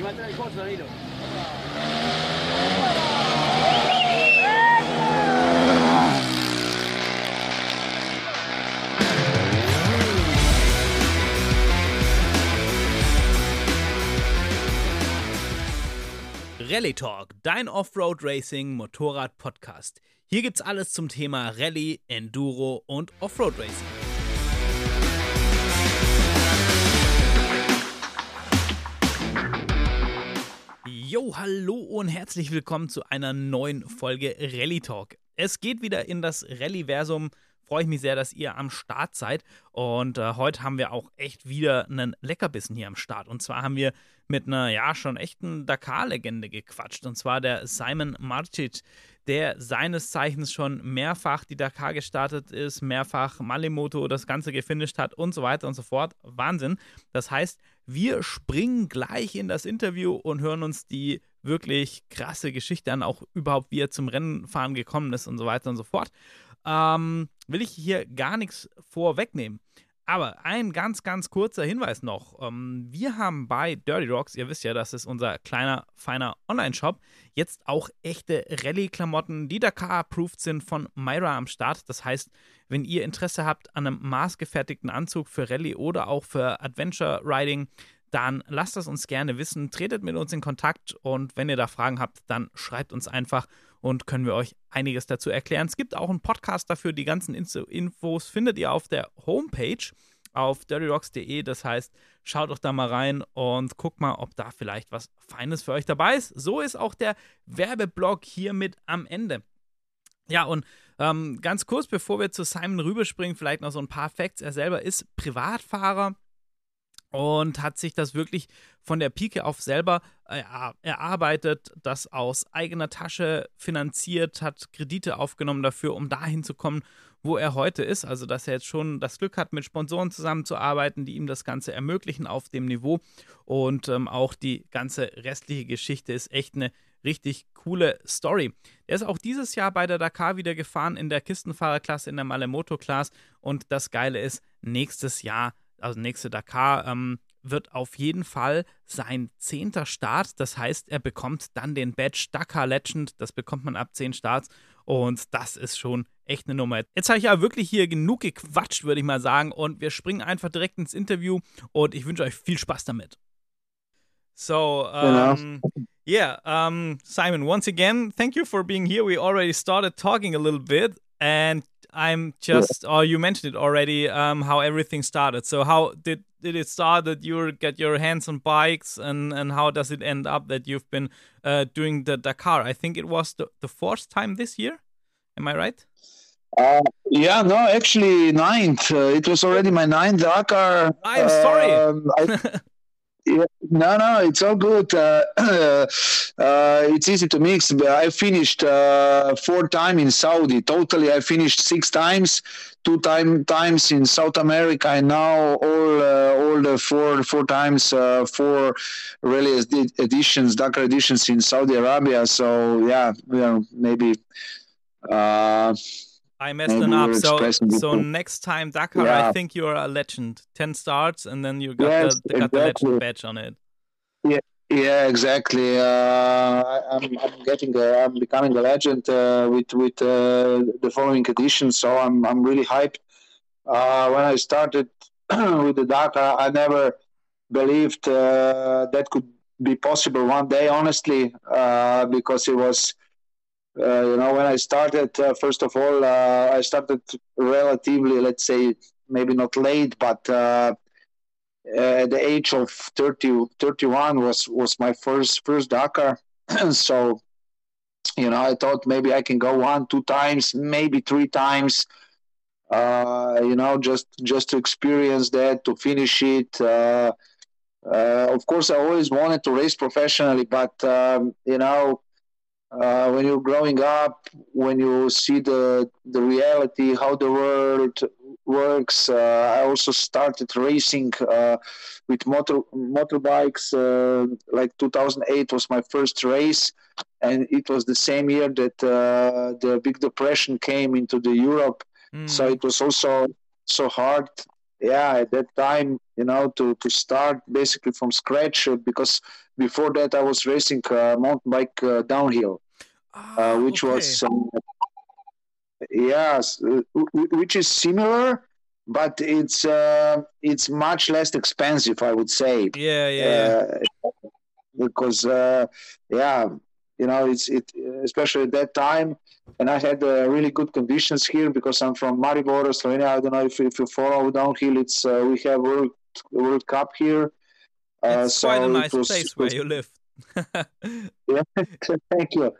Traer el coso, Danilo. Rally Talk, dein Offroad Racing Motorrad Podcast. Hier gibt's alles zum Thema Rallye, Enduro und Offroad Racing. Jo, hallo und herzlich willkommen zu einer neuen Folge Rally Talk. Es geht wieder in das Rallye-Versum. Freue ich mich sehr, dass ihr am Start seid. Und äh, heute haben wir auch echt wieder einen Leckerbissen hier am Start. Und zwar haben wir mit einer, ja, schon echten Dakar-Legende gequatscht. Und zwar der Simon Marcic, der seines Zeichens schon mehrfach die Dakar gestartet ist, mehrfach Malimoto das Ganze gefinisht hat und so weiter und so fort. Wahnsinn. Das heißt, wir springen gleich in das Interview und hören uns die wirklich krasse Geschichte an, auch überhaupt wie er zum Rennenfahren gekommen ist und so weiter und so fort. Ähm, will ich hier gar nichts vorwegnehmen. Aber ein ganz, ganz kurzer Hinweis noch. Ähm, wir haben bei Dirty Rocks, ihr wisst ja, das ist unser kleiner, feiner Online-Shop, jetzt auch echte Rallye-Klamotten, die Dakar-approved sind von Myra am Start. Das heißt, wenn ihr Interesse habt an einem maßgefertigten Anzug für Rallye oder auch für Adventure Riding, dann lasst es uns gerne wissen, tretet mit uns in Kontakt und wenn ihr da Fragen habt, dann schreibt uns einfach und können wir euch einiges dazu erklären. Es gibt auch einen Podcast dafür. Die ganzen Infos findet ihr auf der Homepage auf dirtyrocks.de. Das heißt, schaut doch da mal rein und guckt mal, ob da vielleicht was Feines für euch dabei ist. So ist auch der Werbeblock hier mit am Ende. Ja, und ähm, ganz kurz, bevor wir zu Simon rüberspringen, vielleicht noch so ein paar Facts. Er selber ist Privatfahrer und hat sich das wirklich von der Pike auf selber äh, erarbeitet, das aus eigener Tasche finanziert, hat Kredite aufgenommen dafür, um dahin zu kommen, wo er heute ist. Also, dass er jetzt schon das Glück hat, mit Sponsoren zusammenzuarbeiten, die ihm das Ganze ermöglichen auf dem Niveau. Und ähm, auch die ganze restliche Geschichte ist echt eine richtig coole Story. Er ist auch dieses Jahr bei der Dakar wieder gefahren in der Kistenfahrerklasse, in der Malemoto-Class. Und das Geile ist, nächstes Jahr also nächste Dakar, ähm, wird auf jeden Fall sein zehnter Start. Das heißt, er bekommt dann den Badge Dakar Legend. Das bekommt man ab zehn Starts. Und das ist schon echt eine Nummer. Jetzt habe ich ja wirklich hier genug gequatscht, würde ich mal sagen. Und wir springen einfach direkt ins Interview. Und ich wünsche euch viel Spaß damit. So, um, yeah, um, Simon, once again, thank you for being here. We already started talking a little bit. And I'm just, or you mentioned it already, um, how everything started. So how did did it start that you get your hands on bikes, and and how does it end up that you've been uh, doing the Dakar? I think it was the, the fourth time this year. Am I right? Uh, yeah, no, actually ninth. Uh, it was already my ninth Dakar. I'm sorry. Um, I, Yeah, no, no, it's all good. Uh, uh, it's easy to mix. but I finished uh, four times in Saudi. Totally, I finished six times, two time times in South America, and now all uh, all the four four times uh, four rally editions, Dakar editions in Saudi Arabia. So yeah, you know, maybe. I messed it up. So, so next time Dakar, yeah. I think you're a legend. Ten starts, and then you got yes, the got exactly. the legend badge on it. Yeah, yeah, exactly. Uh, I, am I'm getting a, I'm becoming a legend uh, with with uh, the following edition. So I'm I'm really hyped. Uh, when I started with the Dakar, I never believed uh, that could be possible one day. Honestly, uh, because it was uh, you know, when I started, uh, first of all, uh, I started relatively, let's say, maybe not late, but at the age of 30, 31 was was my first first Dakar. so, you know, I thought maybe I can go one, two times, maybe three times. Uh, you know, just just to experience that, to finish it. Uh, uh, of course, I always wanted to race professionally, but um, you know, uh, when you're growing up, when you see the the reality, how the world works. Uh, I also started racing uh, with motor motorbikes. Uh, like 2008 was my first race, and it was the same year that uh, the Big Depression came into the Europe. Mm. So it was also so hard yeah, at that time, you know, to to start basically from scratch because before that I was racing uh, mountain bike uh, downhill, Ah, which okay. was yes, uh, which is similar, but it's uh, it's much less expensive, I would say. yeah, yeah, yeah. Uh, because uh, yeah, you know, it's it especially at that time, and I had uh, really good conditions here because I'm from Maribor, Slovenia. I don't know if, if you follow downhill. It's uh, we have World World Cup here. Uh, it's so quite a nice was- place where was- you live. yeah, thank you.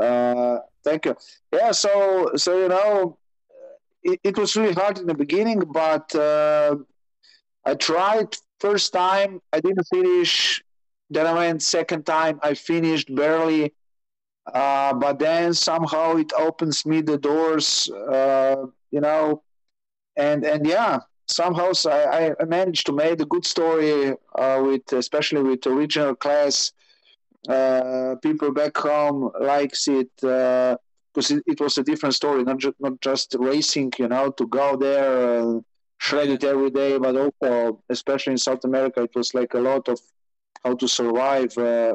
Uh, thank you. Yeah, so so you know, it, it was really hard in the beginning, but uh, I tried first time. I didn't finish. Then I went second time. I finished barely. Uh, but then somehow it opens me the doors, uh, you know, and and yeah, somehow I, I managed to make a good story uh, with, especially with original class. Uh, people back home likes it because it, it was a different story, not just not just racing, you know, to go there, uh, shred it every day, but also, especially in South America, it was like a lot of how to survive uh,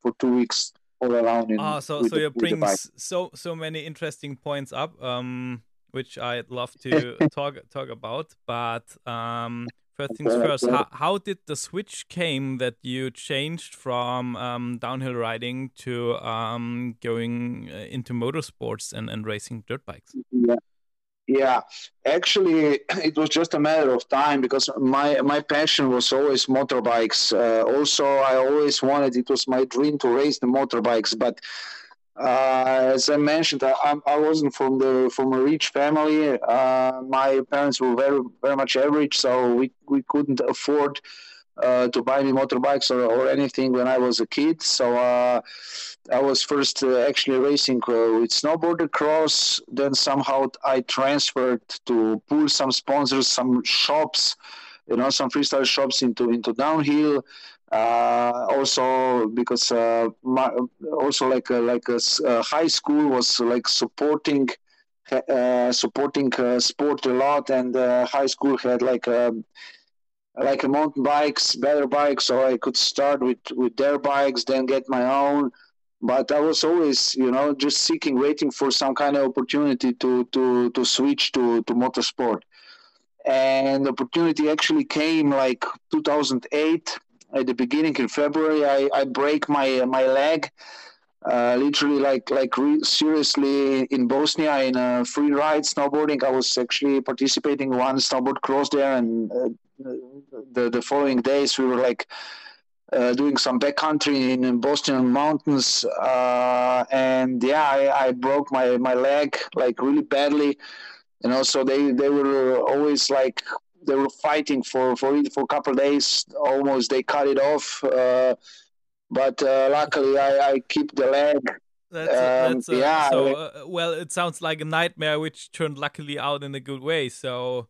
for two weeks all around. In, Ah, so so you bring so so many interesting points up, um, which I'd love to talk talk about. But um, first things first, how, how did the switch came that you changed from um, downhill riding to um, going uh, into motorsports and, and racing dirt bikes? Yeah. Yeah, actually, it was just a matter of time because my my passion was always motorbikes. Uh, also, I always wanted it was my dream to race the motorbikes. But uh, as I mentioned, I, I'm- wasn't from the from a rich family. Uh, my parents were very very much average, so we we couldn't afford uh, to buy me motorbikes or, or anything when I was a kid. So uh, I was first uh, actually racing uh, with snowboarder cross. Then somehow I transferred to pull some sponsors, some shops, you know, some freestyle shops into into downhill. Uh, also because uh, my, also like a, like a s- uh, high school was like supporting uh, supporting uh, sport a lot, and uh, high school had like a like a mountain bikes, better bikes, so I could start with with their bikes, then get my own. But I was always, you know, just seeking, waiting for some kind of opportunity to to to switch to to motorsport. And opportunity actually came like 2008 at the beginning in February. I I break my my leg. Uh, literally, like like re- seriously in Bosnia in a free ride snowboarding. I was actually participating one snowboard cross there, and uh, the the following days we were like uh, doing some backcountry in, in Boston mountains, uh, and yeah, I, I broke my my leg like really badly. You know, so they they were always like they were fighting for for it for a couple of days. Almost they cut it off. Uh, but uh, luckily, I, I keep the leg. That's, a, Um, that's a, yeah, so uh, well. It sounds like a nightmare, which turned luckily out in a good way. So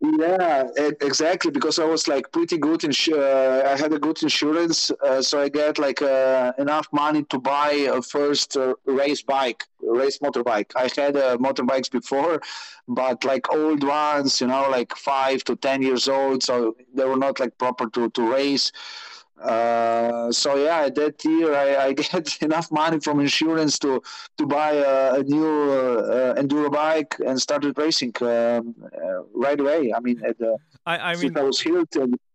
Yeah, exactly. Because I was like pretty good. Insu- uh, I had a good insurance, uh, so I get like uh, enough money to buy a first uh, race bike, race motorbike. I had uh, motorbikes before, but like old ones, you know, like five to ten years old, so they were not like proper to to race. Uh, so yeah, that year I, I get enough money from insurance to to buy a, a new uh, uh, enduro bike and started racing um, uh, right away. I mean, at the, I, I mean, I was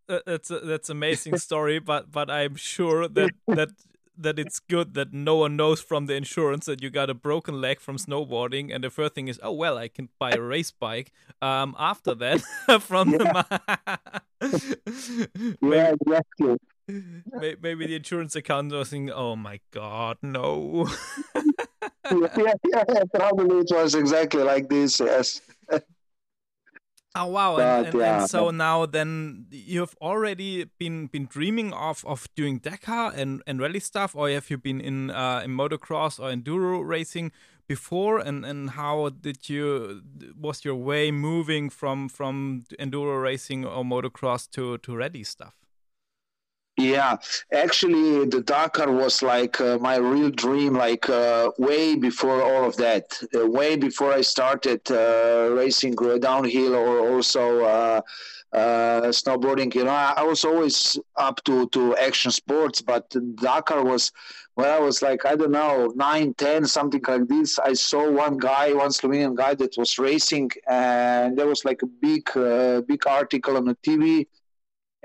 Uh, that's a, that's amazing story, but but I'm sure that that that it's good that no one knows from the insurance that you got a broken leg from snowboarding, and the first thing is, oh well, I can buy a race bike. Um, after that, from the yeah, exactly. May- maybe the insurance account was thinking, oh my god, no. yeah, yeah, probably it was exactly like this. Yes. Oh wow! But, and, and, yeah, and so now then you've already been been dreaming of of doing Dakar and and rally stuff, or have you been in uh, in motocross or enduro racing before? And and how did you was your way moving from from enduro racing or motocross to to rally stuff? Yeah, actually, the Dakar was like uh, my real dream, like uh, way before all of that, uh, way before I started uh, racing downhill or also uh, uh, snowboarding. You know, I, I, was always up to, to action sports, but Dakar was when I was like, I don't know, nine, ten, something like this. I saw one guy, one Slovenian guy that was racing, and there was like a big, big article on the TV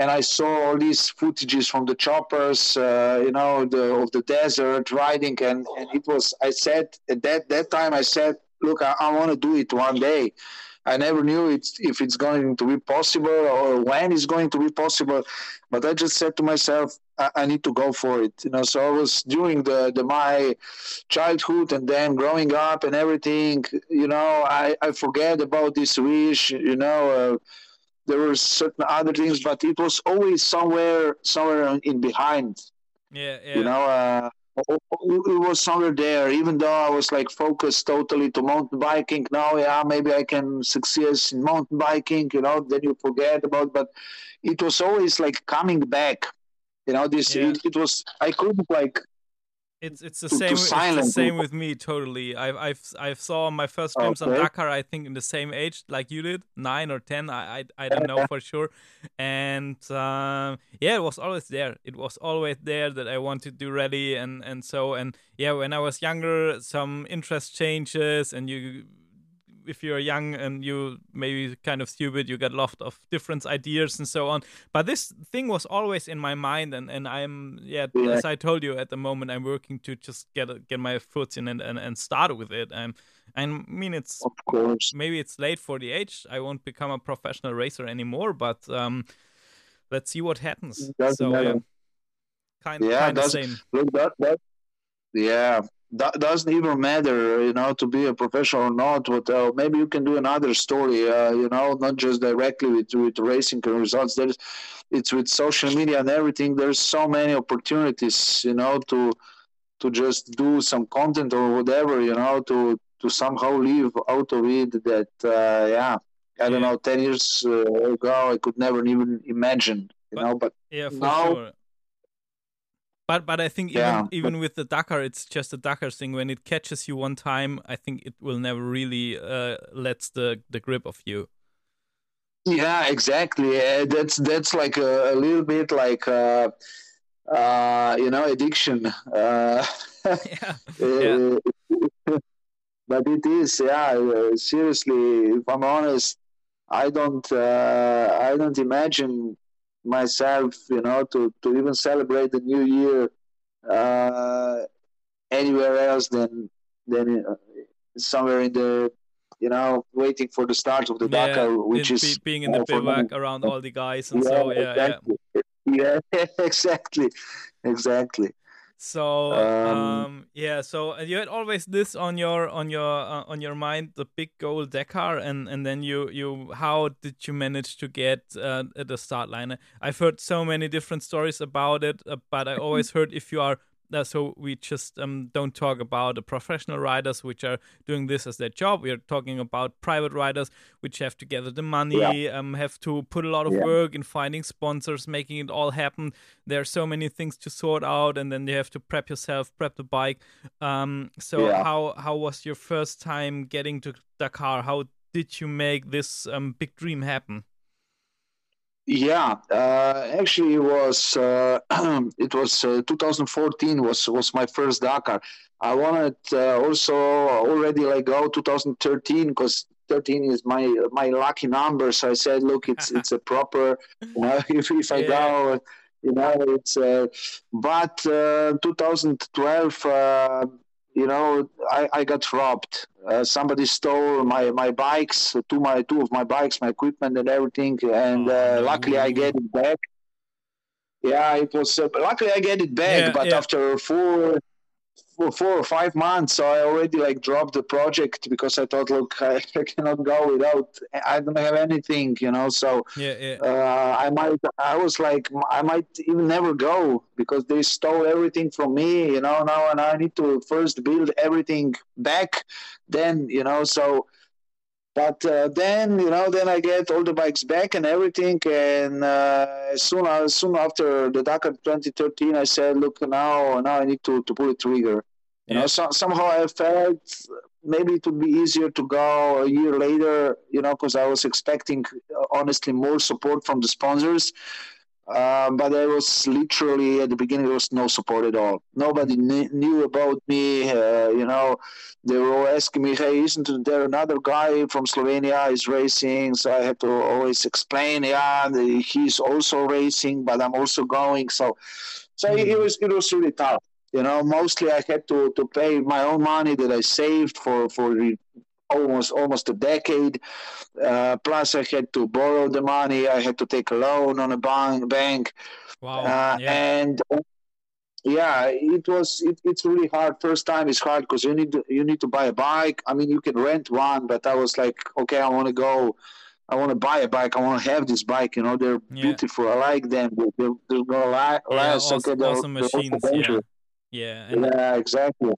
and I saw all these footages from the choppers, uh, you know, the, of the desert riding, and, and it was. I said at that that time, I said, look, I, I want to do it one day. I never knew it's, if it's going to be possible or when it's going to be possible, but I just said to myself, I, I need to go for it. You know, so I was during the, the my childhood and then growing up and everything. You know, I I forget about this wish. You know. Uh, there were certain other things, but it was always somewhere, somewhere in behind. Yeah, yeah. You know, uh, it was somewhere there. Even though I was like focused totally to mountain biking. Now, yeah, maybe I can succeed in mountain biking. You know, then you forget about. But it was always like coming back. You know, this yeah. it, it was. I couldn't like it's it's the to, same. To it's the same with me totally. I've I've I've saw my first glimpse okay. on Dakar. I think in the same age like you did, nine or ten. I I, I don't know for sure. And um, yeah, it was always there. It was always there that I wanted to do rally and and so and yeah. When I was younger, some interest changes and you if you're young and you maybe kind of stupid, you get lost of different ideas and so on. But this thing was always in my mind, and, and I'm yeah, yeah. as I told you at the moment, I'm working to just get get my foot in and, and, and start with it. And I mean, it's of course maybe it's late for the age. I won't become a professional racer anymore, but um, let's see what happens. So yeah, kind, yeah, kind of same. Look, that, that yeah that doesn't even matter, you know, to be a professional or not. What uh, maybe you can do another story, uh, you know, not just directly with with racing results. There's, it's with social media and everything. There's so many opportunities, you know, to to just do some content or whatever, you know, to to somehow live out of it. That uh, yeah, I don't know, ten years uh, ago I could never even imagine, you but, know. But yeah, now. Sure but but I think yeah, even even with the Dakar, it's just a Dakar thing. When it catches you one time, I think it will never really uh, lets the the grip of you. Yeah, exactly. Uh, that's that's like a, a little bit like uh, uh, you know addiction. Uh, yeah. yeah. but it is, yeah. Uh, seriously, if I'm honest, I don't uh, I don't imagine myself, you know, to, to even celebrate the new year uh, anywhere else than than uh, somewhere in the you know waiting for the start of the yeah, Dakar, which be, is being in the bivouac around all the guys and yeah, so yeah, exactly. yeah, yeah, exactly, exactly. So um, um, yeah, so you had always this on your on your uh, on your mind, the big goal Dakar, and and then you you how did you manage to get uh, the start line? I've heard so many different stories about it, uh, but I always heard if you are uh, so we just um, don't talk about the professional riders which are doing this as their job. We are talking about private riders which have to gather the money, yeah. um, have to put a lot of yeah. work in finding sponsors, making it all happen. There are so many things to sort out, and then you have to prep yourself, prep the bike. Um, so yeah. how how was your first time getting to Dakar? How did you make this um, big dream happen? Yeah, uh, actually, it was uh, it was uh, 2014 was was my first Dakar. I wanted uh, also already like go 2013 because 13 is my my lucky number. So I said, look, it's it's a proper. You know, if if I yeah. go, you know, it's. Uh, but uh, 2012 you know, I, I got robbed. Uh, somebody stole my, my bikes, two my two of my bikes, my equipment and everything, and uh, luckily I get it back. Yeah, it was. Uh, luckily I get it back, yeah, but yeah. after four for four or five months. So I already like dropped the project because I thought, look, I, I cannot go without. I don't have anything, you know. So yeah, yeah. Uh, I might. I was like, I might even never go because they stole everything from me, you know. Now and I need to first build everything back. Then you know, so but uh, then you know then I get all the bikes back and everything and uh, soon soon after the Dakar 2013 I said look now now I need to, to pull the trigger you yeah. know so, somehow I felt maybe it would be easier to go a year later you know because I was expecting honestly more support from the sponsors um, but there was literally at the beginning there was no support at all. Nobody kn- knew about me. Uh, you know, they were asking me, "Hey, isn't there another guy from Slovenia is racing?" So I had to always explain, "Yeah, he's also racing, but I'm also going." So, so mm-hmm. it was it was really tough. You know, mostly I had to, to pay my own money that I saved for for almost almost a decade. Uh, plus, I had to borrow the money. I had to take a loan on a bank. bank. Wow. Uh, yeah. And yeah, it was. It, it's really hard. First time is hard because you need to, you need to buy a bike. I mean, you can rent one, but I was like, okay, I want to go. I want to buy a bike. I want to have this bike. You know, they're yeah. beautiful. I like them. They're, they're gonna last. Yeah, awesome, okay, awesome machines. Yeah. Yeah. yeah, exactly.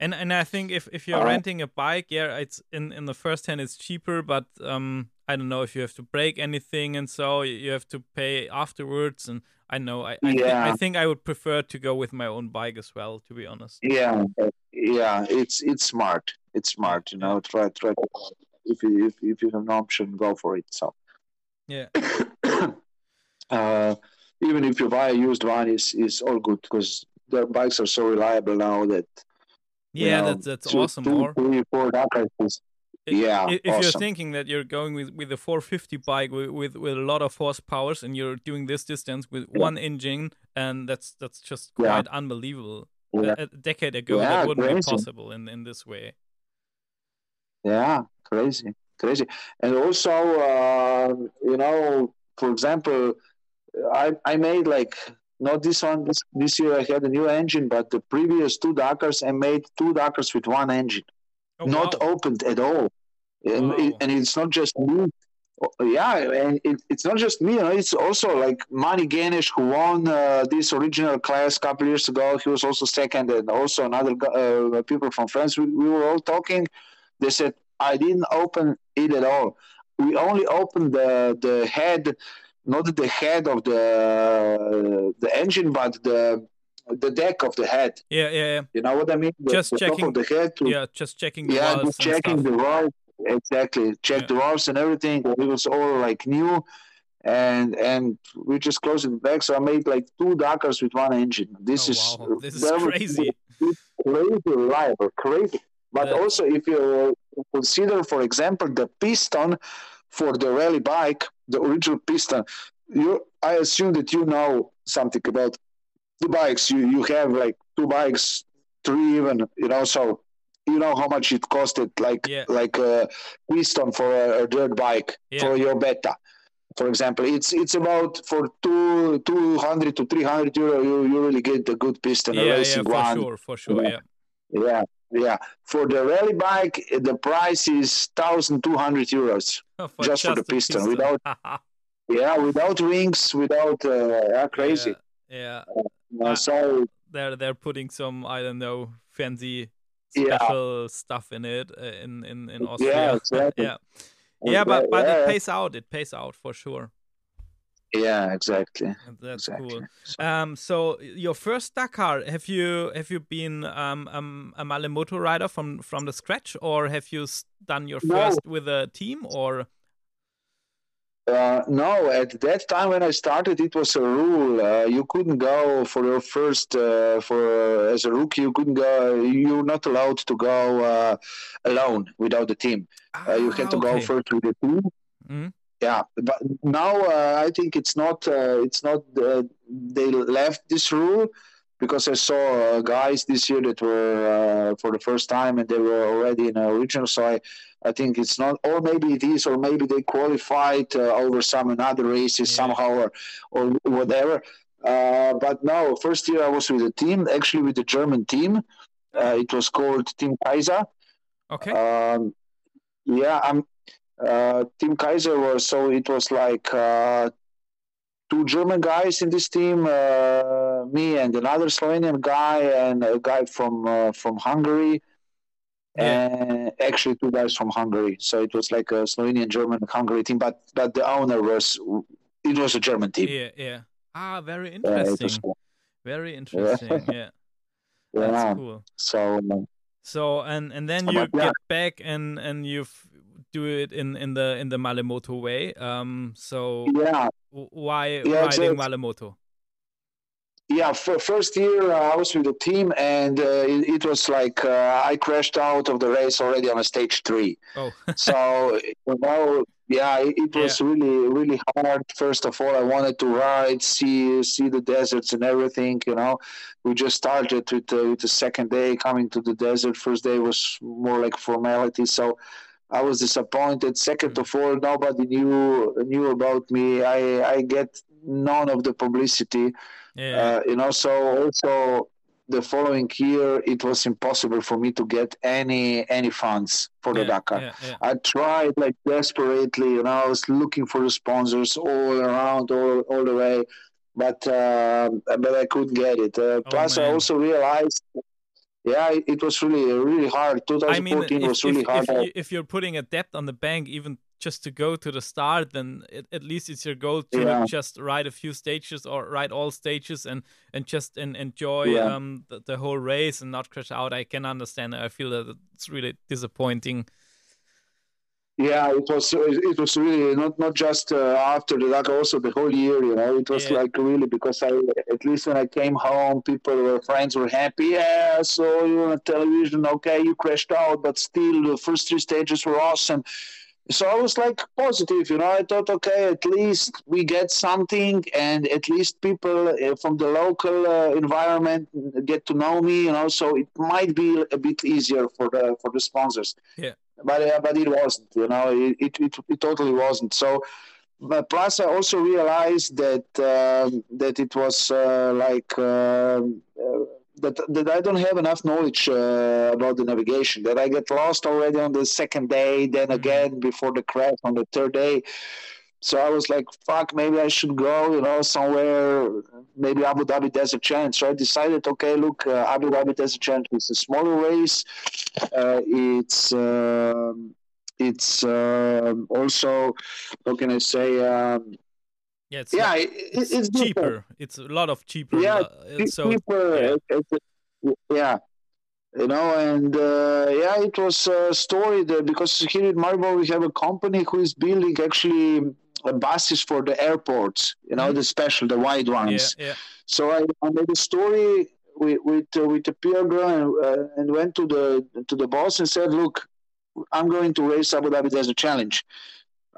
And and I think if, if you're uh, renting a bike, yeah, it's in, in the first hand it's cheaper, but um I don't know if you have to break anything and so you have to pay afterwards and I know I I, yeah. th- I think I would prefer to go with my own bike as well, to be honest. Yeah, yeah, it's it's smart. It's smart, you know. Try try to, if you if, if you have an option, go for it. So yeah. uh, even if you buy a used one, is is all good because the bikes are so reliable now that yeah, know, that's that's two, awesome. Two, three, four yeah. If, awesome. you're thinking that you're going with, with a 450 bike with, with, with a lot of horsepower and you're doing this distance with yeah. one engine, and that's that's just quite yeah. unbelievable. Yeah. A, a, decade ago, that wouldn't crazy. be possible in, in this way. Yeah, crazy, crazy. And also, uh, you know, for example, I I made like not this one. This, this year I had a new engine, but the previous two Dakars I made two Dakars with one engine, oh, not wow. opened at all. And, it, and it's not just me. Yeah, and it, it's not just me. You know, it's also like Mani Gyenes who won uh, this original class a couple years ago. He was also second, and also another uh, people from France. We, we were all talking. They said I didn't open it at all. We only opened the the head not the head of the the engine, but the the deck of the head. Yeah, yeah, yeah. You know what I mean? The, just the checking the head. To, yeah, just checking. The yeah, just checking the valves. Exactly. Check yeah. the valves and everything. It was all like new, and and we just closed it back. So I made like two Dakars with one engine. This oh, is wow. this is crazy. Was, crazy reliable, crazy. But also, if you consider, for example, the piston for the rally bike, the original piston. You, I assume that you know something about the bikes. You you have like two bikes, three even. You know, so you know how much it costed, like yeah. like a piston for a, a dirt bike yeah. for your beta. For example, it's it's about for two two hundred to three hundred euro. You, you really get a good piston, yeah, a racing yeah, for one. sure, for sure, yeah. Yeah, yeah. For the rally bike, the price is thousand two hundred euros for just, just, for the piston, piston. without yeah, without rings, without uh, yeah, crazy. Yeah. Uh, so they're they're putting some I don't know fancy special yeah. stuff in it uh, in in in Austria. Yeah, exactly. yeah. Yeah, but but it pays out. It pays out for sure. Yeah, exactly. That's exactly. cool. Um, so your first Dakar, have you have you been um, um, a Malle Moto rider from from the scratch, or have you done your first no. with a team, or? Uh, no, at that time when I started, it was a rule. Uh, you couldn't go for your first, uh, for uh, as a rookie, you couldn't go. You're not allowed to go uh, alone without the team. Ah, you had to okay. go first with the team. Mm-hmm yeah but now uh, i think it's not uh, it's not uh, they left this rule because i saw uh, guys this year that were uh, for the first time and they were already in a regional so i i think it's not or maybe it is or maybe they qualified uh, over some another races yeah. somehow or, or whatever. But no first year i was with a team actually with the german team. It was called team kaiser. Okay. Um, yeah i'm uh, Team Kaiser was so it was like uh, two German guys in this team, uh, me and another Slovenian guy and a guy from uh, from Hungary. and actually two guys from Hungary. So it was like a Slovenian, German, Hungary team, but but the owner was it was a German team. Yeah, yeah. Ah, very interesting. Uh, very interesting. Yeah. yeah. That's cool. So. Um, so and and then you get back and and you do it in in the in the Malle Moto way. Um. So yeah. Why yeah, riding Malle Moto? yeah, for first year uh, I was with the team, and uh, it, it, was like uh, I crashed out of the race already on a stage three. Oh, so you know, yeah, it, it was yeah. really really hard. First of all, I wanted to ride, see see the deserts and everything. You know, we just started with uh, with the second day coming to the desert. First day was more like formality, so. I was disappointed. 2nd mm-hmm. of all, nobody knew knew about me. I I get none of the publicity yeah. Uh, you know, so also the following year it was impossible for me to get any any funds for the yeah, Dakar. Yeah, yeah. I tried like desperately, you know, I was looking for the sponsors all around, all all the way, but uh, but I couldn't get it. Uh, oh, plus, man. I also realized. Yeah, it, was really really hard. 2014 I mean, if, was really if, hard. If, if you're putting a debt on the bank, even just to go to the start, then it, at least it's your goal to yeah. just ride a few stages or ride all stages and and just and enjoy yeah. um the, the, whole race and not crash out. I can understand. I feel that it's really disappointing. Yeah, it was it was really not not just uh, after the Dakar, also the whole year. You know, it was yeah. like really because I at least when I came home, people were friends were happy. Yeah, so you on television. Okay, you crashed out, but still the first three stages were awesome so I was like positive, you know. I thought, okay, at least we get something, and at least people uh, from the local uh, environment get to know me, you know. So it might be a bit easier for the for the sponsors. Yeah. But uh, but it wasn't, you know. It it, it, it totally wasn't. So. But plus, I also realized that um, that it was uh, like um, uh, that that I don't have enough knowledge uh, about the navigation. That I get lost already on the second day, then mm-hmm. again before the crash on the third day. So I was like, "Fuck, maybe I should go, you know, somewhere. Maybe Abu Dhabi there's a chance. So I decided, okay, look, uh, Abu Dhabi Desert Challenge is a smaller race. Uh, it's um, it's um, also, how can I say? Um, yeah, it's, yeah, it, it's, it's, cheaper. It's a lot of cheaper. Yeah, uh, so, cheaper. Yeah. yeah. you know, and uh, yeah, it was a story that because here in Maribor we have a company who is building actually uh, buses for the airports. You know, mm-hmm. the special, the wide ones. Yeah, yeah. So I, I made a story with with uh, with the Pierre and, uh, and went to the to the boss and said, "Look, I'm going to race Abu Dhabi Desert Challenge."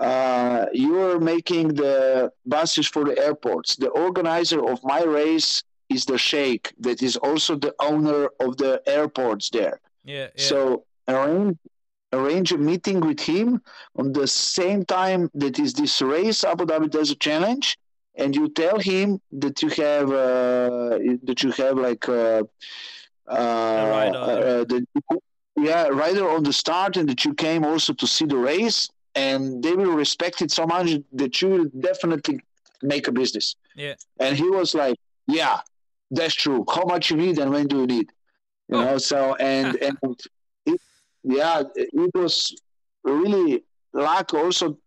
uh, you're making the buses for the airports. The organizer of my race is the sheikh that is also the owner of the airports there. Yeah. yeah. So arrange arrange a meeting with him on the same time that is this race Abu Dhabi Desert Challenge, and you tell him that you have uh, that you have like uh, uh, uh the, yeah rider on the start, and that you came also to see the race and they will respect it so much that you will definitely make a business. Yeah. And he was like, "Yeah, that's true. How much you need and when do you need?" You oh. know. So and and yeah, it was really luck also.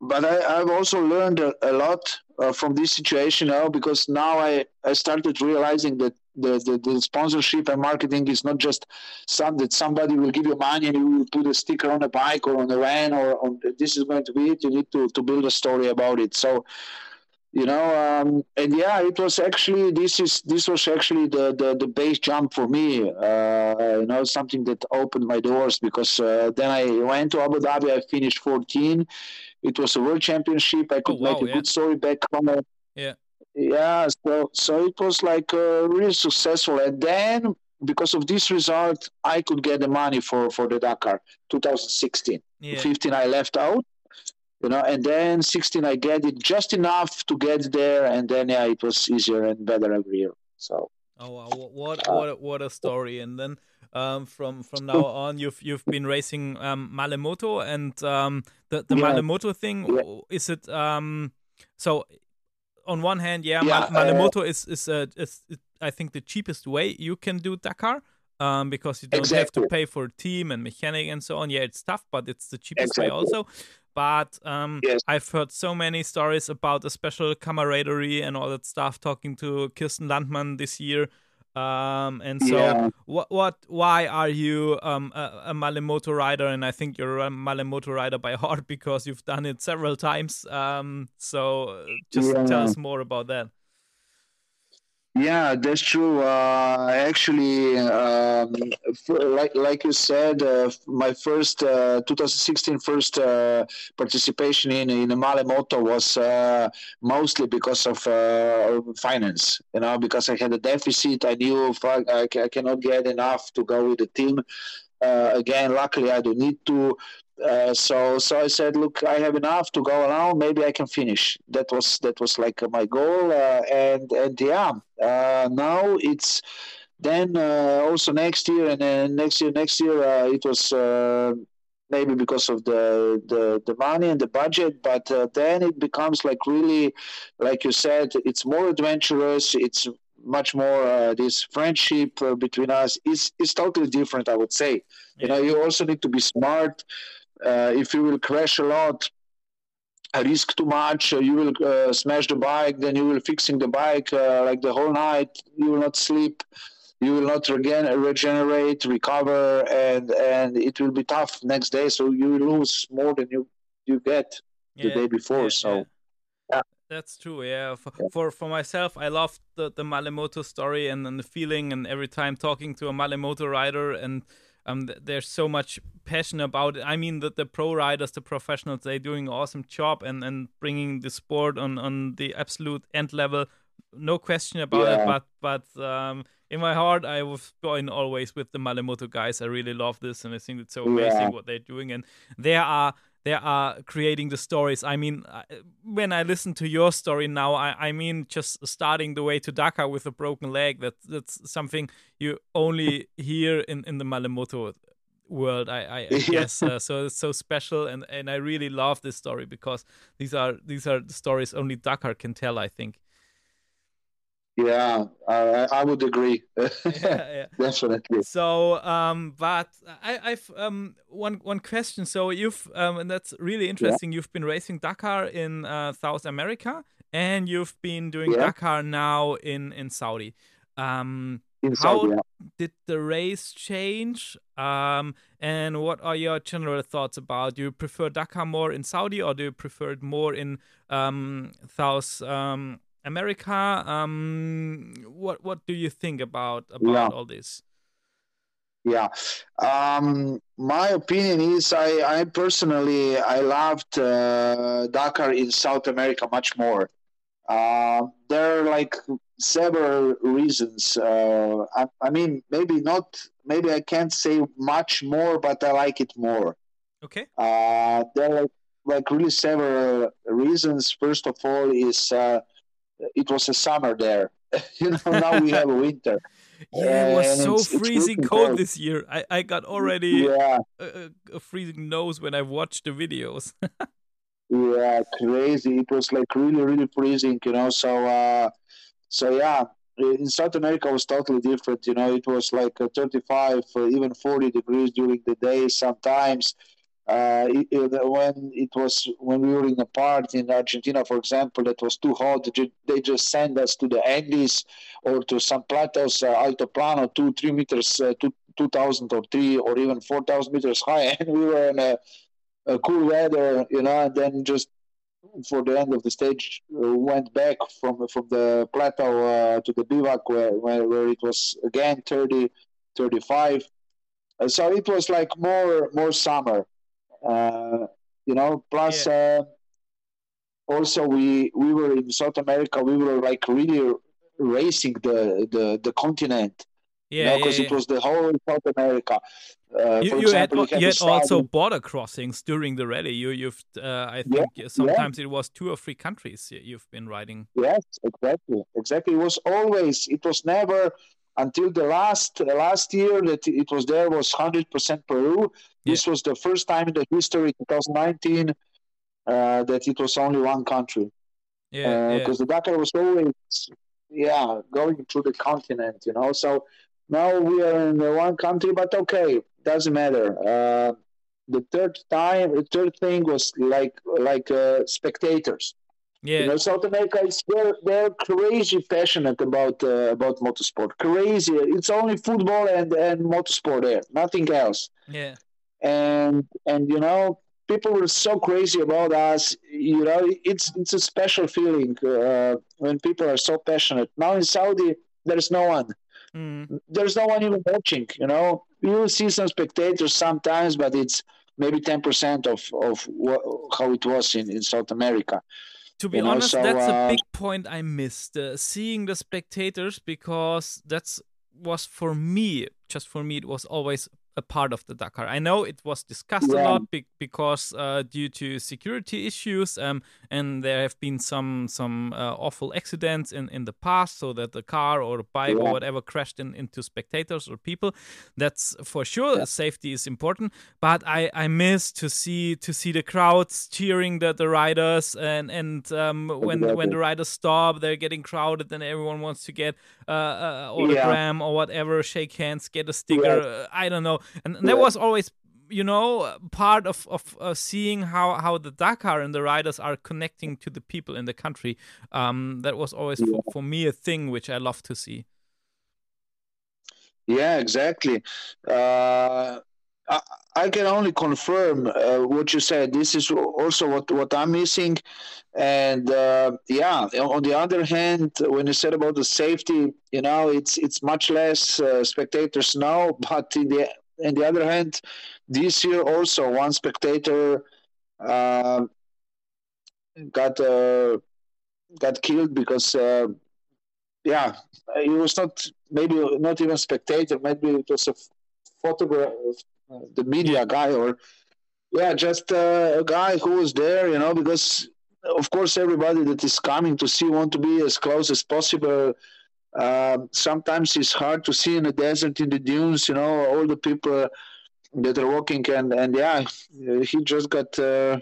But I, I've also learned a, a lot uh, from this situation now because now I, I started realizing that the, the, the, sponsorship and marketing is not just some that somebody will give you money and you will put a sticker on a bike or on a van or on this is going to be it. You need to, to build a story about it. So, you know, um, and yeah, it was actually this is this was actually the the, the base jump for me. Uh, you know, something that opened my doors because uh, then I went to Abu Dhabi. I finished 14. It was a world championship. I could oh, wow, make a yeah. good story back home. Yeah yeah so so it was like uh, really successful and then because of this result i could get the money for for the dakar 2016 yeah. 15 i left out you know and then 16 i get it just enough to get there and then yeah it was easier and better every year so oh wow. what what a, what a story and then um, from from now on you've you've been racing um, Malle Moto and um, the the yeah. Malle Moto thing yeah. is it um, so on one hand, yeah, yeah Malle Moto uh, is is, uh, is, is, I think the cheapest way you can do Dakar. um, because you don't Exactly. have to pay for team and mechanic and so on. Yeah, it's tough, but it's the cheapest way also. But um, Yes. I've heard so many stories about the special camaraderie and all that stuff. Talking to Kirsten Landmann this year, um, and so Yeah. what, what, why are you um, a, a Malle Moto rider? And I think you're a Malle Moto rider by heart because you've done it several times. Um, so uh, just tell us more about that. Yeah, that's true. Uh, actually, um, for, like like you said, uh, my first uh, 2016 first uh, participation in in a Malle Moto was uh, mostly because of uh, finance. You know, because I had a deficit. I knew I, I cannot get enough to go with the team. Again, luckily, I don't need to. Uh, so so I said, look, I have enough to go around. Maybe I can finish. That was that was like my goal. Uh, and and yeah, uh, now it's then uh, also next year and then next year next year uh, it was maybe because of the, the the money and the budget but uh, then it becomes like really like you said it's more adventurous it's much more uh, this friendship uh, between us is is totally different i would say you know you also need to be smart if you will crash a lot uh, risk too much uh, you will uh, smash the bike then you will fixing the bike uh, like the whole night you will not sleep you will not regen- regenerate recover and and it will be tough next day so you will lose more than you you get the day before so yeah. That's true. Yeah. For, Yeah. for for myself, I love the the Malle Moto story and, and the feeling, and every time talking to a Malle Moto rider, and um, th- there's so much passion about it. I mean, that the pro riders, the professionals, they're doing an awesome job and and bringing the sport on on the absolute end level. No question about it. But but um, in my heart, I was going always with the Malle Moto guys. I really love this, and I think it's so amazing Yeah. what they're doing. And there are they are creating the stories. I mean, when I listen to your story now, I, I mean, just starting the way to Dakar with a broken leg. That that's something you only hear in in the Malle Moto world. I, I, I Yeah. guess uh, so. It's so special, and and I really love this story because these are these are the stories only Dakar can tell. I think. Yeah uh, i would agree yeah, yeah. definitely So, um, but I, I've um one one question. So you've um, and that's really interesting. You've been racing Dakar in uh, South America, and you've been doing Yeah. Dakar now in in Saudi. Um, in how Saudi, yeah. did the race change? Um, and what are your general thoughts about? Do you prefer Dakar more in Saudi, or do you prefer it more in um, South um, America? Um, what what do you think about about Yeah. all this? Yeah. Um, my opinion is I, I personally I loved uh, Dakar in South America much more. Uh, there are like several reasons. Uh, I, I mean, maybe not. Maybe I can't say much more, but I like it more. Okay. Uh, there are like really several reasons. First of all, is uh, it was a summer there. you know, now we have a winter. Yeah, it was And so it's- it's freezing freezing cold this year. I, I got already Yeah. a, a- a freezing nose when I watched the videos. Yeah, crazy. It was like really, really freezing, you know. So, uh, so yeah, in South America was totally different. You know, it was like uh, 35, uh, even 40 degrees during the day sometimes. Uh, it, it- when it was when we were in a part in Argentina, for example, that was too hot, they just send us to the Andes or to some plateaus, uh, Altiplano, two, three meters, uh, two, 2,000 or three or even 4,000 meters high, and we were in a uh, cool weather, you know, and then just for the end of the stage uh, went back from from the plateau uh, to the bivouac where, where, where it was again 30, 35. Uh, so it was like more more summer, you know. Plus, uh, also we we were in South America. We were like really racing the the, the continent, yeah, because yeah, it yeah. was the whole South America. Uh, You, you had, example, al- we had you had also border crossings during the rally. You, you've, uh, I Yeah, think, sometimes it was two or three countries you've been riding. Yes, exactly, exactly. It was always. It was never until the last the last year that it was there was hundred percent Peru. This was the first time in the history, 2019, uh, that it was only one country. Yeah, yeah. Because the Dakar was always, yeah, going through the continent. You know, so now we are in one country, but okay, doesn't matter. Uh, the third time, the third thing was like like uh, spectators. Yeah. You know, South America is they're, they're crazy passionate about uh, about motorsport. Crazy. It's only football and, and motorsport there, nothing else. Yeah. And and you know, people were so crazy about us. You know, it's it's a special feeling uh, when people are so passionate. Now in Saudi, there's no one. Mm. There's no one even watching. You know, you see some spectators sometimes, but it's maybe ten percent of of what, how it was in, in South America. To be You know, honest, so, that's a uh, big point I missed. Uh, seeing the spectators because that's was for me, just for me, it was always a part of the Dakar. I know it was discussed a lot be- because uh, due to security issues, um, and there have been some some uh, awful accidents in, in the past, so that the car or the bike or whatever crashed in, into spectators or people. That's for sure. Safety is important, but I, I miss to see to see the crowds cheering the, the riders and and um, when when the riders stop, they're getting crowded and everyone wants to get uh, uh, autogram or whatever, shake hands, get a sticker. Uh, I don't know, and, and that was always you know part of of uh, seeing how how the Dakar and the riders are connecting to the people in the country. Um, that was always for, for me a thing which I love to see. Yeah, exactly. Uh, I, I can only confirm uh, what you said. This is also what, what I'm missing. And uh, yeah, on the other hand, when you said about the safety, you know, it's it's much less uh, spectators now. But in the on the other hand, this year also one spectator uh, got uh, got killed because uh, yeah, he was not maybe not even spectator. Maybe it was a photograph, uh, the media guy, or yeah, just uh, a guy who was there. You know, because of course everybody that is coming to see want to be as close as possible. Um, sometimes it's hard to see in the desert, in the dunes. You know, all the people that are walking, and and yeah, he just got uh,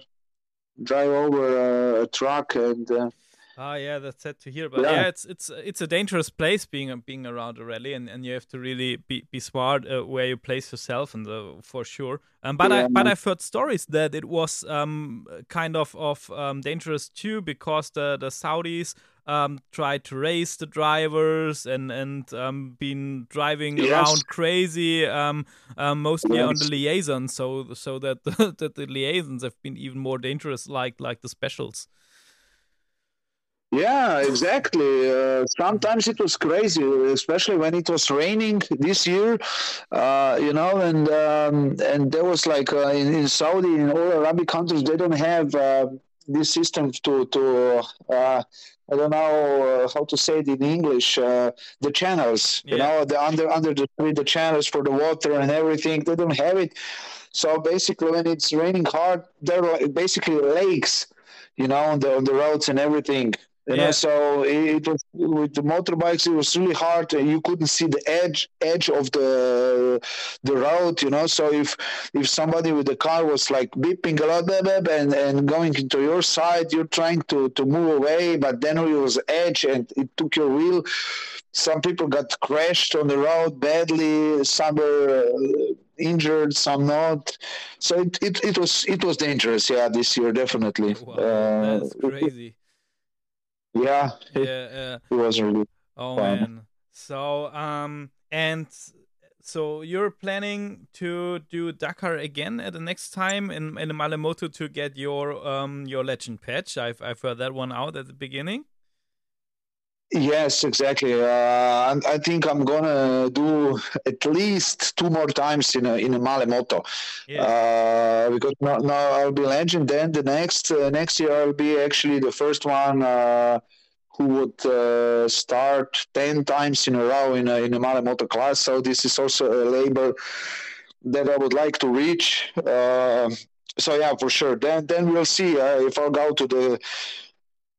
drive over a, truck and. Uh, Ah, yeah, that's sad to hear. But Yeah. yeah, it's it's it's a dangerous place being being around a rally, and, and you have to really be be smart uh, where you place yourself, and uh, for sure. Um, but I Yeah. but I've heard stories that it was um kind of of um, dangerous too because the the Saudis um tried to race the drivers and and um been driving Yes. around crazy um, um mostly on the liaisons, so so that the, that the liaisons have been even more dangerous like like the specials. Yeah, exactly. Uh, sometimes it was crazy, especially when it was raining this year. Uh, you know, and um, and there was like uh, in, in Saudi, in all Arabic countries, they don't have uh, this system to to. Uh, I don't know uh, how to say it in English. Uh, the channels, you know, the under under the the channels for the water and everything. They don't have it. So basically, when it's raining hard, there are basically lakes, you know, on the on the roads and everything. You Yeah. know, so it, was with the motorbikes. It was really hard. and You couldn't see the edge edge of the the road. You know, so if if somebody with the car was like beeping a lot, and and going into your side, you're trying to to move away, but then it was edge and it took your wheel. Some people got crashed on the road badly. Some were uh, injured, some not. So it, it, it was it was dangerous. Yeah, this year definitely. Wow, Uh, that's crazy. Yeah, it, yeah, it was really. Oh fun. man. So um and so you're planning to do Dakar again at the next time in in Malle Moto to get your um your legend patch. I've I've heard that one out at the beginning. Yes, exactly. Uh, I, I think I'm gonna do at least two more times in a in a Malle Moto. Yeah. Uh, because now, now I'll be legend. Then the next uh, next year I'll be actually the first one uh, who would uh, start ten times in a row in a in a Malle Moto class. So this is also a label that I would like to reach. Uh, so yeah, for sure. Then then we'll see uh, if I'll go to the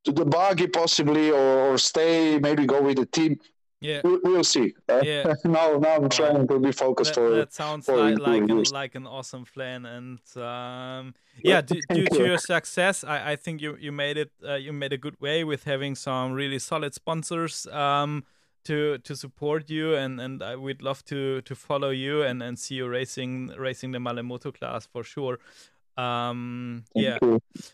to the buggy possibly or, or stay maybe go with the team. Yeah. We, we'll see. Uh, Yeah. now now I'm trying to be focused That, for. that sounds for like like an, like an awesome plan, and um, yeah, due, due to your success, I, I think you you made it uh, you made a good way with having some really solid sponsors um, to to support you, and and I, we'd love to to follow you and and see you racing racing the Malle Moto class for sure. Um, yeah.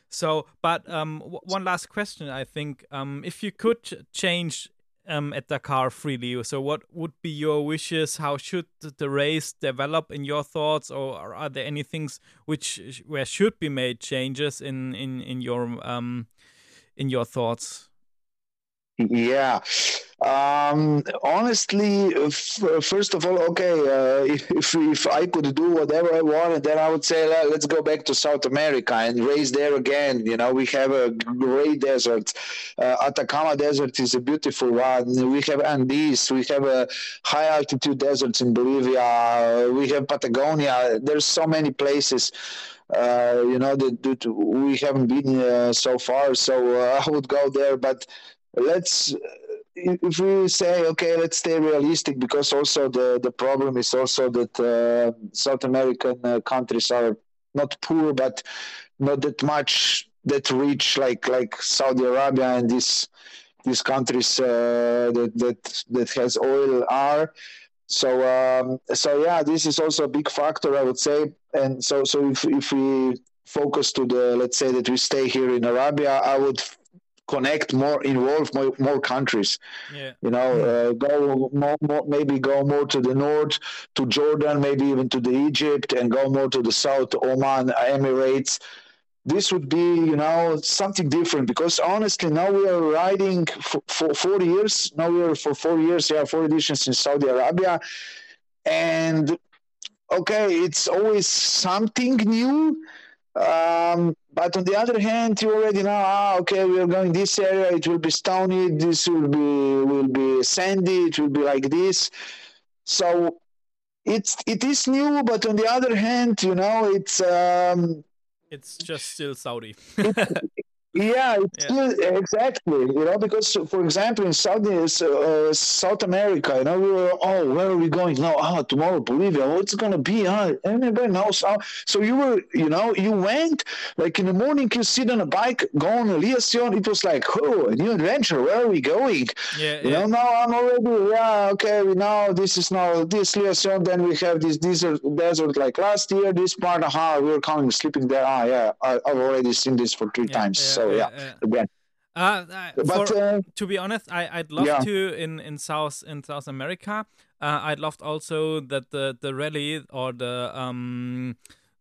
So, but um, w- one last question. I think um, if you could change um, at Dakar freely, so what would be your wishes? How should the race develop in your thoughts, or are there any things which where should be made changes in in in your um in your thoughts? Yeah. Um, honestly, f- first of all, okay, uh, if, if I could do whatever I wanted, then I would say let, let's go back to South America and race there again. You know, we have a great desert. Uh, Atacama Desert is a beautiful one. We have Andes. We have a high altitude deserts in Bolivia. We have Patagonia. There's so many places. Uh, you know that, that we haven't been uh, so far. So uh, I would go there, but let's if we say okay let's stay realistic because also the the problem is also that uh, south american uh, countries are not poor but not that much that rich like like saudi arabia and these these countries uh, that that that has oil are. So um, so yeah this is also a big factor i would say. And so so if if we focus to the let's say that we stay here in arabia i would connect more involve more, more countries. Yeah. you know uh, go more, more maybe go more to the north to jordan maybe even to the egypt and go more to the south oman emirates. This would be you know something different because honestly now we are riding for, for four years. Now we are for four years yeah four editions in saudi arabia. And okay it's always something new um, but on the other hand, you already know, ah, okay, we are going this area. It will be stony. This will be will be sandy. It will be like this. So it's it is new, but on the other hand, you know, it's um, It's just still Saudi. yeah, it's Yeah. exactly. You know, because for example, in Saudi, uh, South America, you know, we were, oh, where are we going now? Oh, tomorrow Bolivia. What's it gonna be? Huh? Anybody knows? Oh, so you were, you know, you went like in the morning. You sit on a bike, go on a Liaison. It was like, oh, a new adventure. Where are we going? yeah, You yeah. know, now I'm already, yeah, okay, we now this is now this liaison, then we have this desert, desert like last year, this part, aha, we were coming, sleeping there. Ah, yeah, I, I've already seen this for three Yeah, times. yeah, so, yeah, yeah, again. Uh, uh, But, for- uh, to be honest, I, I'd love Yeah. to in, in South in South America. Uh, I'd loved also that the, the rally or the um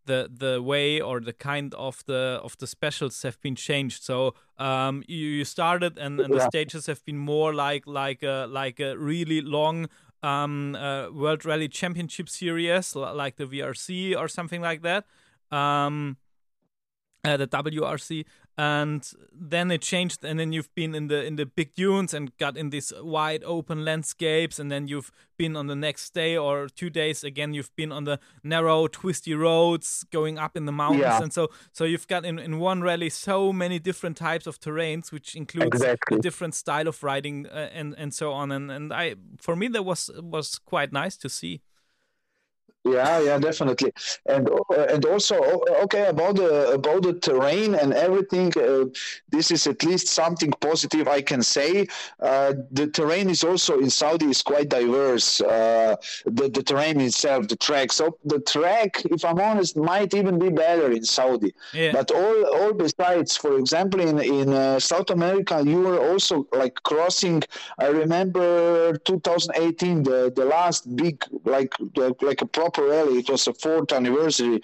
the the way or the kind of the of the specials have been changed. So um you, you started and, and the Yeah. stages have been more like like a like a really long um uh, World Rally Championship series like the VRC or something like that. Um uh, the WRC, and then it changed, and then you've been in the in the big dunes and got in these wide open landscapes, and then you've been on the next day or two days again. You've been on the narrow, twisty roads going up in the mountains, Yeah. and so so you've got in in one rally so many different types of terrains, which includes Exactly. a different style of riding uh, and and so on. And and I for me that was was quite nice to see. Yeah, yeah, definitely, and uh, and also okay about the about the terrain and everything. Uh, this is at least something positive I can say. Uh, the terrain is also in Saudi is quite diverse. Uh, the the terrain itself, the track. So the track, if I'm honest, might even be better in Saudi. Yeah. But all all besides, for example, in in uh, South America, you were also like crossing. I remember 2018, the the last big like like a proper It was a fourth anniversary.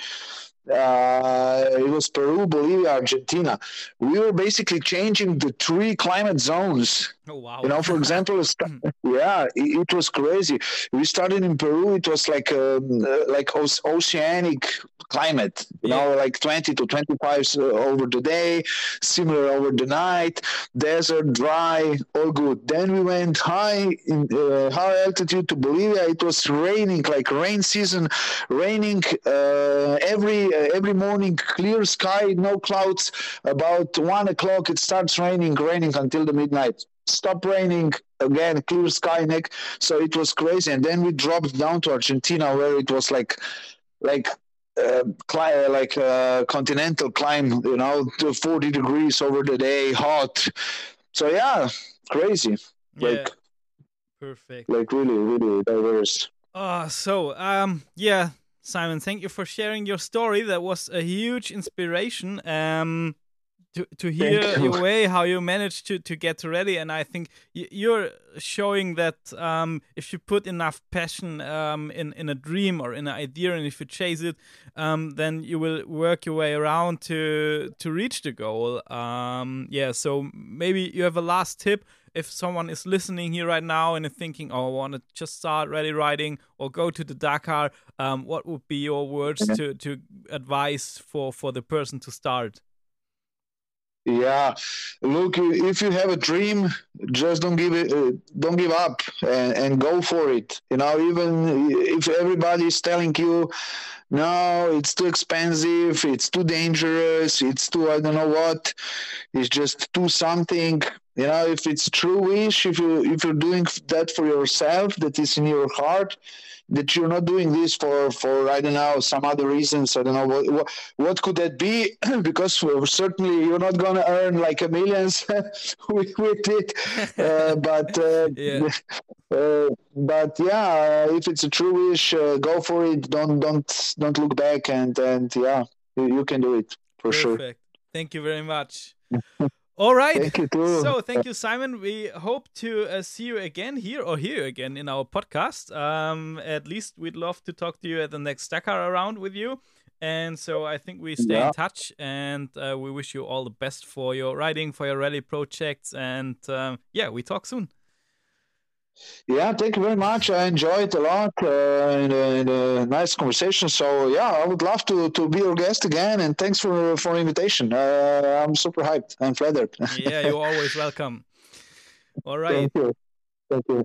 Uh, it was Peru, Bolivia, Argentina. We were basically changing the three climate zones. oh wow. You know, for example, sta- yeah, it, it was crazy. We started in Peru. It was like um, uh, like oceanic climate. You know, like 20 to 25 over the day, similar over the night. Desert, dry, all good. Then we went high in uh, high altitude to Bolivia. It was raining, like rain season, raining uh, every uh, every morning. Clear sky, no clouds. About one o'clock, it starts raining, raining until the midnight stop raining again clear sky neck so it was crazy and then we dropped down to argentina where it was like like uh, cli- like uh, continental climb you know to 40 degrees over the day hot so yeah crazy yeah. like Perfect. Like really, really diverse. Uh, so, um, yeah, Simon, thank you for sharing your story. That was a huge inspiration. Um, to, to hear you. your way how you managed to, to get ready and i think you're showing that um, if you put enough passion um, in, in a dream or in an idea and if you chase it um, then you will work your way around to to reach the goal um, yeah so maybe you have a last tip if someone is listening here right now and is thinking oh i want to just start rally riding or go to the dakar um, what would be your words to, to advise for, for the person to start yeah, look, if you have a dream, just don't give it, uh, don't give up, and, and go for it. You know, even if everybody is telling you, no, it's too expensive, it's too dangerous, it's too I don't know what, it's just do something. You know, if it's true wish, if you if you're doing that for yourself, that is in your heart, that you're not doing this for for I don't know some other reasons. I don't know what what, what could that be? because certainly you're not going to earn like a millions with, with it. Uh, but uh, yeah. Uh, but yeah, if it's a true wish, uh, go for it. Don't don't don't look back, and and yeah, you, you can do it for Perfect. sure. Thank you very much. All right. Thank you too. So, thank you, Simon. We hope to uh, see you again here or here again in our podcast. Um, at least we'd love to talk to you at the next Dakar around with you. And so I think we stay Yeah. in touch and uh, we wish you all the best for your riding, for your rally projects. And um, yeah, we talk soon. Yeah, thank you very much. I enjoyed a lot uh, and, uh, and a nice conversation. So yeah, I would love to to be your guest again. And thanks for for invitation. Uh, I'm super hyped. I'm flattered. Yeah, you're always welcome. All right. Thank you. Thank you.